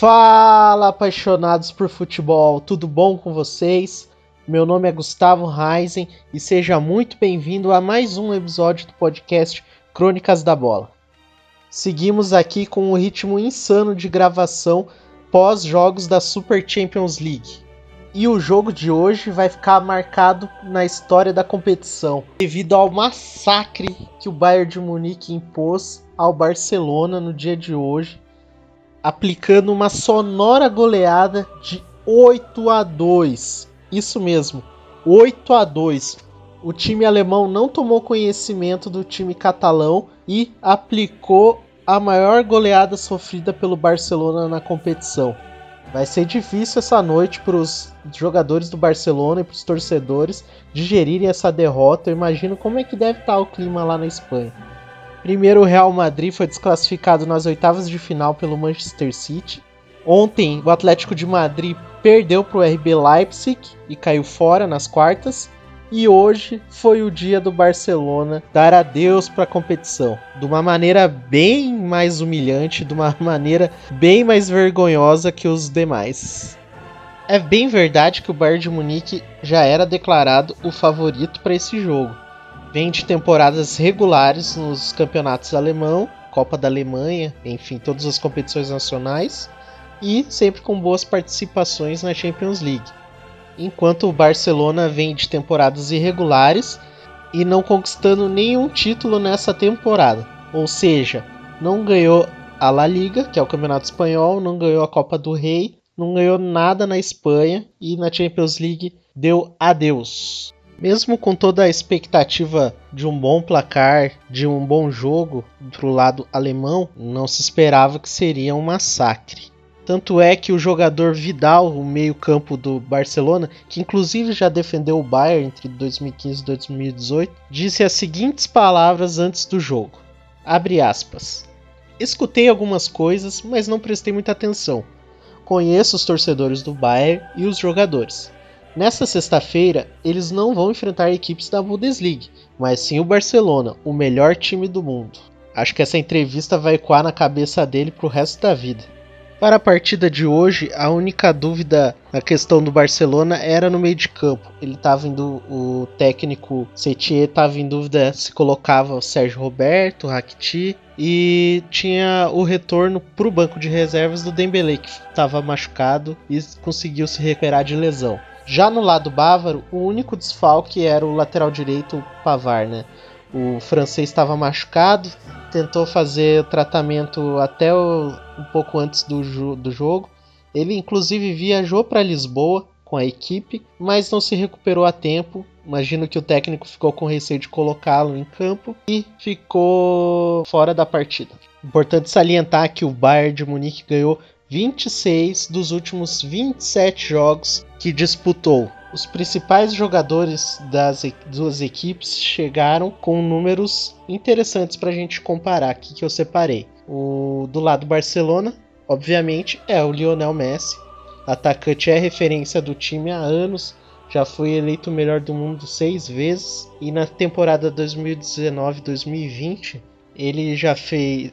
Fala, apaixonados por futebol, tudo bom com vocês? Meu nome é Gustavo Reisen e seja muito bem-vindo a mais um episódio do podcast Crônicas da Bola. Seguimos aqui com um ritmo insano de gravação pós-jogos da Super Champions League. E o jogo de hoje vai ficar marcado na história da competição, devido ao massacre que o Bayern de Munique impôs ao Barcelona no dia de hoje, aplicando uma sonora goleada de 8 a 2. Isso mesmo, 8 a 2. O time alemão não tomou conhecimento do time catalão e aplicou a maior goleada sofrida pelo Barcelona na competição. Vai ser difícil essa noite para os jogadores do Barcelona e para os torcedores digerirem essa derrota. Eu imagino como é que deve estar tá o clima lá na Espanha. Primeiro, o Real Madrid foi desclassificado nas oitavas de final pelo Manchester City. Ontem, o Atlético de Madrid perdeu para o RB Leipzig e caiu fora nas quartas. E hoje foi o dia do Barcelona dar adeus para a competição, de uma maneira bem mais humilhante, de uma maneira bem mais vergonhosa que os demais. É bem verdade que o Bayern de Munique já era declarado o favorito para esse jogo. Vem de temporadas regulares nos campeonatos alemão, Copa da Alemanha, enfim, todas as competições nacionais e sempre com boas participações na Champions League enquanto o Barcelona vem de temporadas irregulares e não conquistando nenhum título nessa temporada. Ou seja, não ganhou a La Liga, que é o Campeonato Espanhol, não ganhou a Copa do Rei, não ganhou nada na Espanha e na Champions League deu adeus. Mesmo com toda a expectativa de um bom placar, de um bom jogo pro lado alemão, não se esperava que seria um massacre. Tanto é que o jogador Vidal, o meio-campo do Barcelona, que inclusive já defendeu o Bayern entre 2015 e 2018, disse as seguintes palavras antes do jogo. Abre aspas. Escutei algumas coisas, mas não prestei muita atenção. Conheço os torcedores do Bayern e os jogadores. Nessa sexta-feira, eles não vão enfrentar equipes da Bundesliga, mas sim o Barcelona, o melhor time do mundo. Acho que essa entrevista vai ecoar na cabeça dele pro resto da vida. Para a partida de hoje, a única dúvida na questão do Barcelona era no meio de campo. Ele estava indo, o técnico Setier estava em dúvida se colocava o Sérgio Roberto, o Rakitic e tinha o retorno para o banco de reservas do Dembélé que estava machucado e conseguiu se recuperar de lesão. Já no lado bávaro, o único desfalque era o lateral direito, o Pavar, né? O francês estava machucado, tentou fazer tratamento até o, um pouco antes do, do jogo. Ele inclusive viajou para Lisboa com a equipe, mas não se recuperou a tempo. Imagino que o técnico ficou com receio de colocá-lo em campo e ficou fora da partida. Importante salientar que o Bayern de Munique ganhou 26 dos últimos 27 jogos que disputou. Os principais jogadores das duas equipes chegaram com números interessantes para a gente comparar aqui que eu separei. O do lado Barcelona, obviamente, é o Lionel Messi. Atacante é referência do time há anos, já foi eleito o melhor do mundo seis vezes e na temporada 2019-2020 ele já fez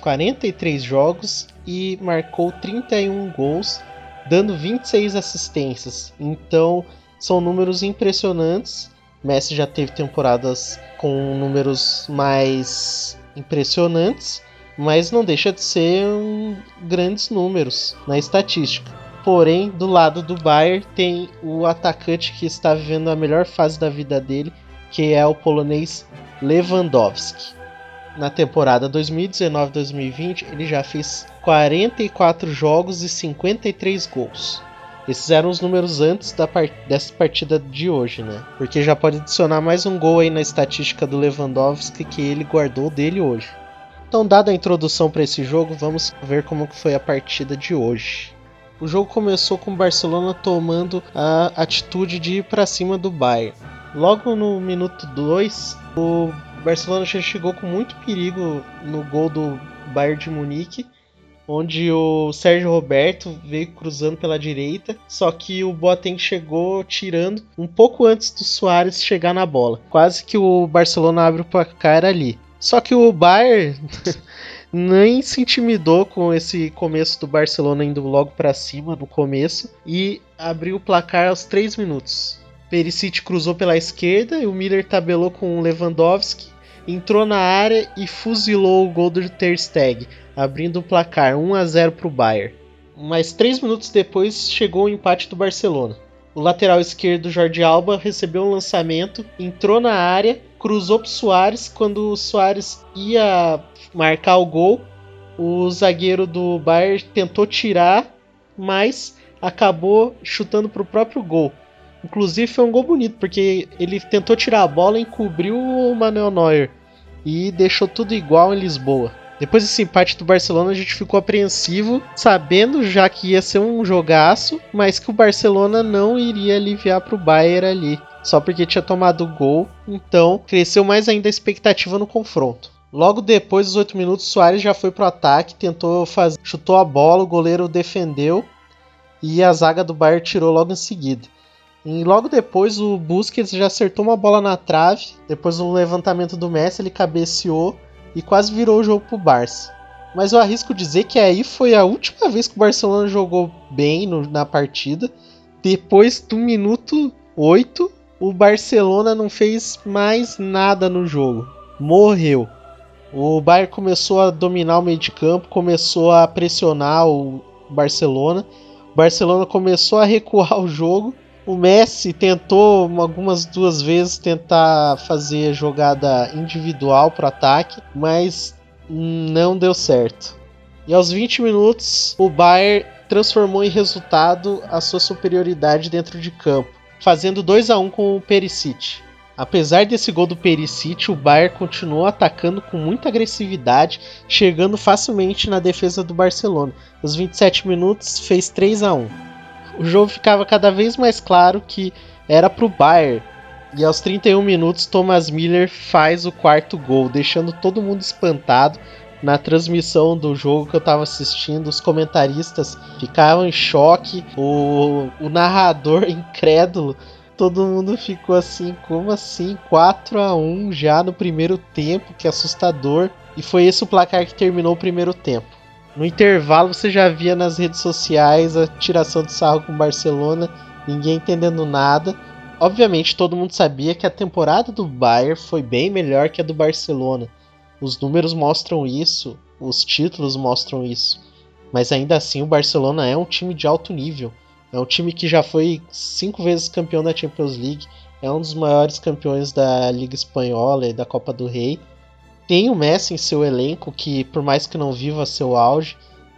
43 jogos e marcou 31 gols dando 26 assistências. Então, são números impressionantes. Messi já teve temporadas com números mais impressionantes, mas não deixa de ser um, grandes números na estatística. Porém, do lado do Bayern tem o atacante que está vivendo a melhor fase da vida dele, que é o polonês Lewandowski na temporada 2019-2020, ele já fez 44 jogos e 53 gols. Esses eram os números antes da part dessa partida de hoje, né? Porque já pode adicionar mais um gol aí na estatística do Lewandowski que ele guardou dele hoje. Então, dada a introdução para esse jogo, vamos ver como foi a partida de hoje. O jogo começou com o Barcelona tomando a atitude de ir para cima do Bayern. Logo no minuto 2, o Barcelona já chegou com muito perigo no gol do Bayern de Munique, onde o Sérgio Roberto veio cruzando pela direita, só que o Boateng chegou tirando um pouco antes do Soares chegar na bola. Quase que o Barcelona abre o placar ali. Só que o Bayern nem se intimidou com esse começo do Barcelona indo logo para cima no começo e abriu o placar aos 3 minutos. Perisic cruzou pela esquerda e o Miller tabelou com o Lewandowski, entrou na área e fuzilou o gol do Ter Stegen, abrindo o placar 1 a 0 para o Bayern. Mas 3 minutos depois chegou o empate do Barcelona. O lateral esquerdo Jordi Alba recebeu um lançamento, entrou na área, cruzou para Soares. Quando o Soares ia marcar o gol, o zagueiro do Bayern tentou tirar, mas acabou chutando para o próprio gol. Inclusive foi um gol bonito, porque ele tentou tirar a bola, encobriu o Manuel Neuer e deixou tudo igual em Lisboa. Depois desse empate do Barcelona, a gente ficou apreensivo, sabendo já que ia ser um jogaço, mas que o Barcelona não iria aliviar para o Bayern ali, só porque tinha tomado o gol. Então, cresceu mais ainda a expectativa no confronto. Logo depois dos 8 minutos, Soares já foi pro ataque, tentou fazer, chutou a bola, o goleiro defendeu e a zaga do Bayern tirou logo em seguida. E logo depois o Busquets já acertou uma bola na trave, depois do levantamento do Messi ele cabeceou e quase virou o jogo pro Barça. Mas eu arrisco dizer que aí foi a última vez que o Barcelona jogou bem no, na partida. Depois do minuto 8, o Barcelona não fez mais nada no jogo. Morreu. O Bayern começou a dominar o meio de campo, começou a pressionar o Barcelona. O Barcelona começou a recuar o jogo o Messi tentou algumas duas vezes tentar fazer jogada individual para ataque, mas não deu certo. E aos 20 minutos, o Bayern transformou em resultado a sua superioridade dentro de campo, fazendo 2 a 1 com o Perisic. Apesar desse gol do Perisic, o Bayern continuou atacando com muita agressividade, chegando facilmente na defesa do Barcelona. Aos 27 minutos, fez 3 a 1 o jogo ficava cada vez mais claro que era pro Bayern. E aos 31 minutos, Thomas Miller faz o quarto gol, deixando todo mundo espantado. Na transmissão do jogo que eu estava assistindo, os comentaristas ficavam em choque, o, o narrador incrédulo, todo mundo ficou assim, como assim? 4 a 1 já no primeiro tempo, que assustador. E foi esse o placar que terminou o primeiro tempo. No intervalo você já via nas redes sociais a tiração de sarro com o Barcelona, ninguém entendendo nada. Obviamente todo mundo sabia que a temporada do Bayern foi bem melhor que a do Barcelona. Os números mostram isso, os títulos mostram isso. Mas ainda assim o Barcelona é um time de alto nível. É um time que já foi cinco vezes campeão da Champions League, é um dos maiores campeões da Liga Espanhola e da Copa do Rei tem o Messi em seu elenco, que por mais que não viva seu auge,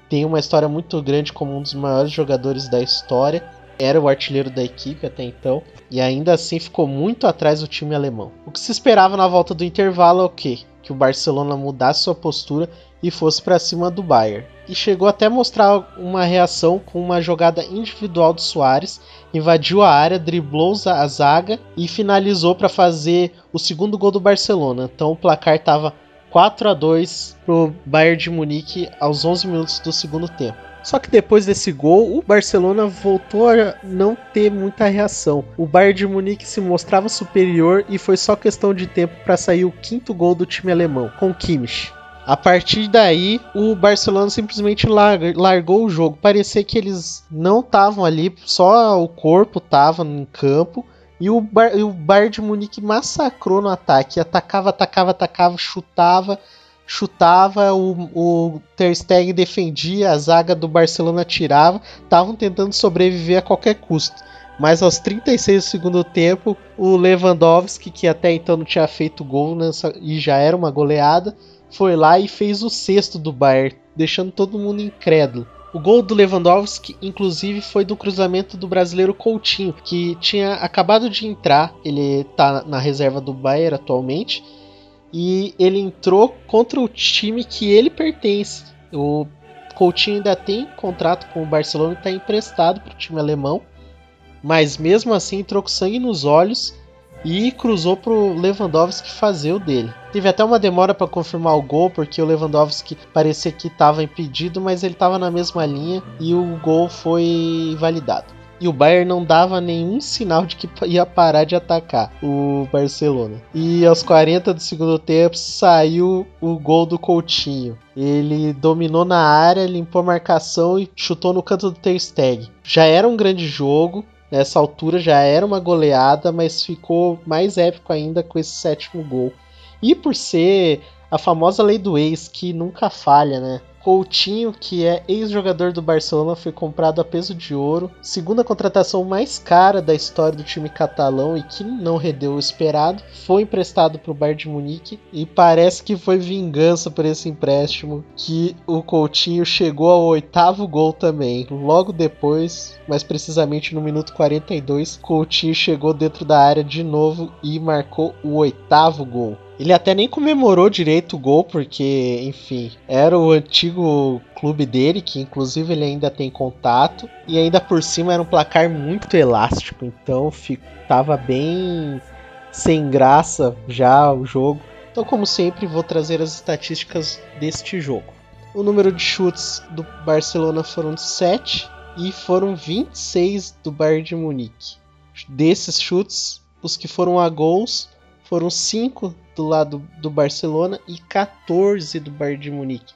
tem uma história muito grande como um dos maiores jogadores da história. Era o artilheiro da equipe até então, e ainda assim ficou muito atrás do time alemão. O que se esperava na volta do intervalo é o quê? Que o Barcelona mudasse sua postura e fosse para cima do Bayern. E chegou até mostrar uma reação com uma jogada individual do Soares, invadiu a área, driblou a zaga e finalizou para fazer o segundo gol do Barcelona. Então o placar estava 4 a 2 pro Bayern de Munique aos 11 minutos do segundo tempo. Só que depois desse gol, o Barcelona voltou a não ter muita reação. O Bayern de Munique se mostrava superior e foi só questão de tempo para sair o quinto gol do time alemão, com Kimmich. A partir daí, o Barcelona simplesmente largou o jogo. Parecia que eles não estavam ali, só o corpo estava em campo e o, Bar, o Bayern de Munique massacrou no ataque. Atacava, atacava, atacava, chutava, chutava. O, o Ter Stegen defendia, a zaga do Barcelona tirava. Estavam tentando sobreviver a qualquer custo. Mas aos 36 do segundo tempo, o Lewandowski, que até então não tinha feito gol nessa, e já era uma goleada, foi lá e fez o sexto do Bayern, deixando todo mundo incrédulo. O gol do Lewandowski, inclusive, foi do cruzamento do brasileiro Coutinho, que tinha acabado de entrar. Ele está na reserva do Bayern atualmente. E ele entrou contra o time que ele pertence. O Coutinho ainda tem contrato com o Barcelona e está emprestado para o time alemão. Mas mesmo assim entrou com sangue nos olhos e cruzou pro Lewandowski fazer o dele. Teve até uma demora para confirmar o gol, porque o Lewandowski parecia que estava impedido, mas ele estava na mesma linha e o gol foi validado. e o Bayern não dava nenhum sinal de que ia parar de atacar o Barcelona. E aos 40 do segundo tempo saiu o gol do Coutinho. Ele dominou na área, limpou a marcação e chutou no canto do Ter Stegen. Já era um grande jogo, nessa altura já era uma goleada, mas ficou mais épico ainda com esse sétimo gol. E por ser a famosa lei do ex, que nunca falha, né? Coutinho, que é ex-jogador do Barcelona, foi comprado a peso de ouro. Segunda contratação mais cara da história do time catalão e que não rendeu o esperado. Foi emprestado para o Bayern de Munique e parece que foi vingança por esse empréstimo que o Coutinho chegou ao oitavo gol também. Logo depois, mais precisamente no minuto 42, Coutinho chegou dentro da área de novo e marcou o oitavo gol. Ele até nem comemorou direito o gol, porque, enfim, era o antigo clube dele, que inclusive ele ainda tem contato, e ainda por cima era um placar muito elástico, então tava bem sem graça já o jogo. Então, como sempre, vou trazer as estatísticas deste jogo. O número de chutes do Barcelona foram 7 e foram 26 do Bayern de Munique. Desses chutes, os que foram a gols foram 5 do lado do Barcelona e 14 do Bayern de Munique.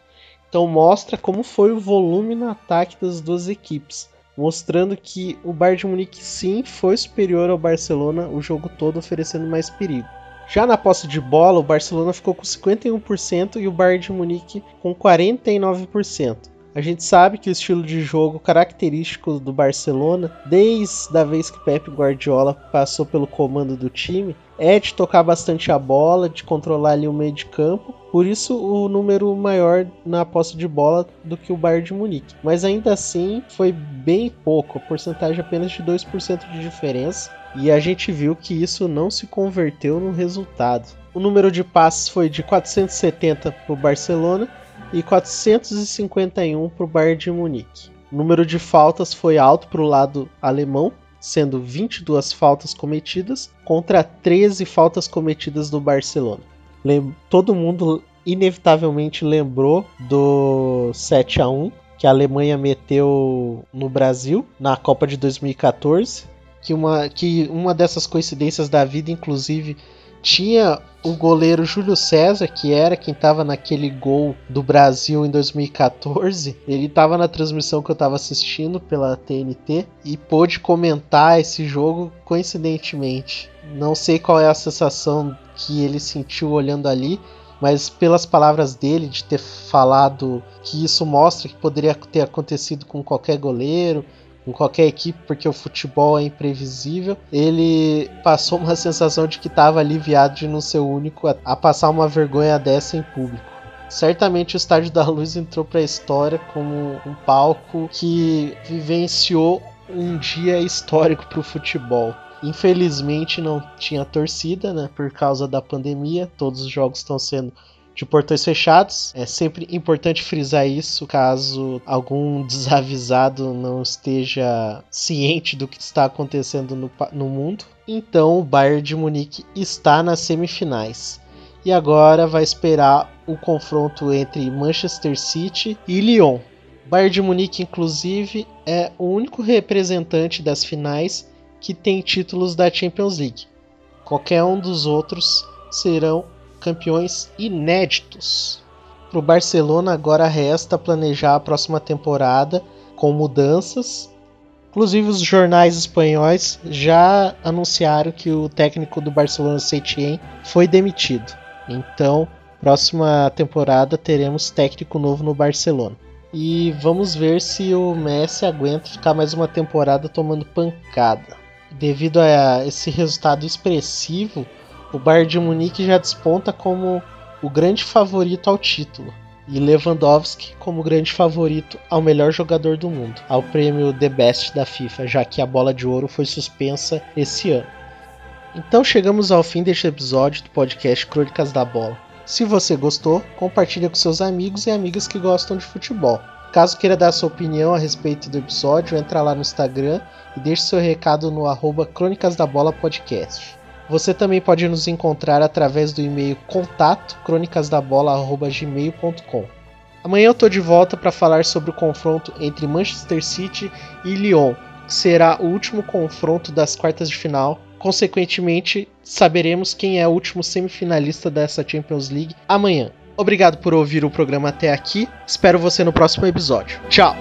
Então mostra como foi o volume no ataque das duas equipes, mostrando que o Bayern de Munique sim foi superior ao Barcelona o jogo todo, oferecendo mais perigo. Já na posse de bola, o Barcelona ficou com 51% e o Bayern de Munique com 49%. A gente sabe que o estilo de jogo característico do Barcelona, desde a vez que Pep Guardiola passou pelo comando do time, é de tocar bastante a bola, de controlar ali o meio de campo. Por isso o número maior na posse de bola do que o Bayern de Munique. Mas ainda assim foi bem pouco, a porcentagem apenas de 2% de diferença. E a gente viu que isso não se converteu no resultado. O número de passes foi de 470 para o Barcelona e 451 para o Bayern de Munique. O número de faltas foi alto para o lado alemão, sendo 22 faltas cometidas contra 13 faltas cometidas do Barcelona. Lem Todo mundo inevitavelmente lembrou do 7 a 1 que a Alemanha meteu no Brasil na Copa de 2014, que uma, que uma dessas coincidências da vida, inclusive, tinha o goleiro Júlio César, que era quem estava naquele gol do Brasil em 2014. Ele estava na transmissão que eu estava assistindo pela TNT e pôde comentar esse jogo coincidentemente. Não sei qual é a sensação que ele sentiu olhando ali, mas pelas palavras dele de ter falado que isso mostra que poderia ter acontecido com qualquer goleiro, em qualquer equipe, porque o futebol é imprevisível, ele passou uma sensação de que estava aliviado de não ser o único a, a passar uma vergonha dessa em público. Certamente o Estádio da Luz entrou para a história como um palco que vivenciou um dia histórico para o futebol. Infelizmente não tinha torcida, né, por causa da pandemia. Todos os jogos estão sendo de portões fechados. É sempre importante frisar isso caso algum desavisado não esteja ciente do que está acontecendo no, no mundo. Então o Bayern de Munique está nas semifinais. E agora vai esperar o confronto entre Manchester City e Lyon. Bayern de Munique, inclusive, é o único representante das finais que tem títulos da Champions League. Qualquer um dos outros serão campeões inéditos. Para o Barcelona agora resta planejar a próxima temporada com mudanças. Inclusive os jornais espanhóis já anunciaram que o técnico do Barcelona Setien foi demitido. Então, próxima temporada teremos técnico novo no Barcelona. E vamos ver se o Messi aguenta ficar mais uma temporada tomando pancada. Devido a esse resultado expressivo, o Bayern de Munique já desponta como o grande favorito ao título e Lewandowski como grande favorito ao melhor jogador do mundo, ao prêmio The Best da FIFA, já que a bola de ouro foi suspensa esse ano. Então chegamos ao fim deste episódio do podcast Crônicas da Bola. Se você gostou, compartilhe com seus amigos e amigas que gostam de futebol. Caso queira dar sua opinião a respeito do episódio, entra lá no Instagram e deixe seu recado no arroba Crônicas da Bola Podcast. Você também pode nos encontrar através do e-mail contato crônicasdabola@gmail.com. Amanhã eu tô de volta para falar sobre o confronto entre Manchester City e Lyon, será o último confronto das quartas de final. Consequentemente, saberemos quem é o último semifinalista dessa Champions League amanhã. Obrigado por ouvir o programa até aqui. Espero você no próximo episódio. Tchau!